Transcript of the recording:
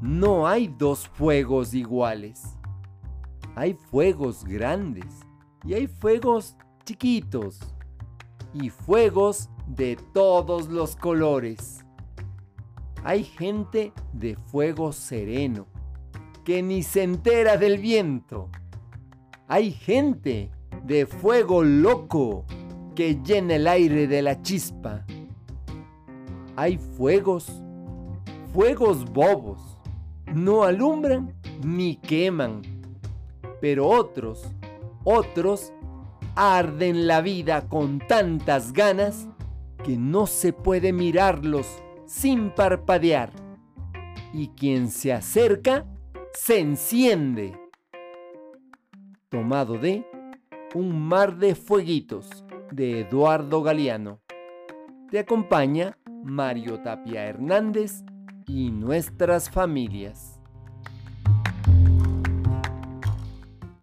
no hay dos fuegos iguales. Hay fuegos grandes y hay fuegos chiquitos y fuegos de todos los colores. Hay gente de fuego sereno que ni se entera del viento. Hay gente de fuego loco que llena el aire de la chispa. Hay fuegos, fuegos bobos, no alumbran ni queman, pero otros, otros arden la vida con tantas ganas que no se puede mirarlos sin parpadear. Y quien se acerca, se enciende. Tomado de Un mar de fueguitos de Eduardo Galeano. Te acompaña Mario Tapia Hernández y nuestras familias.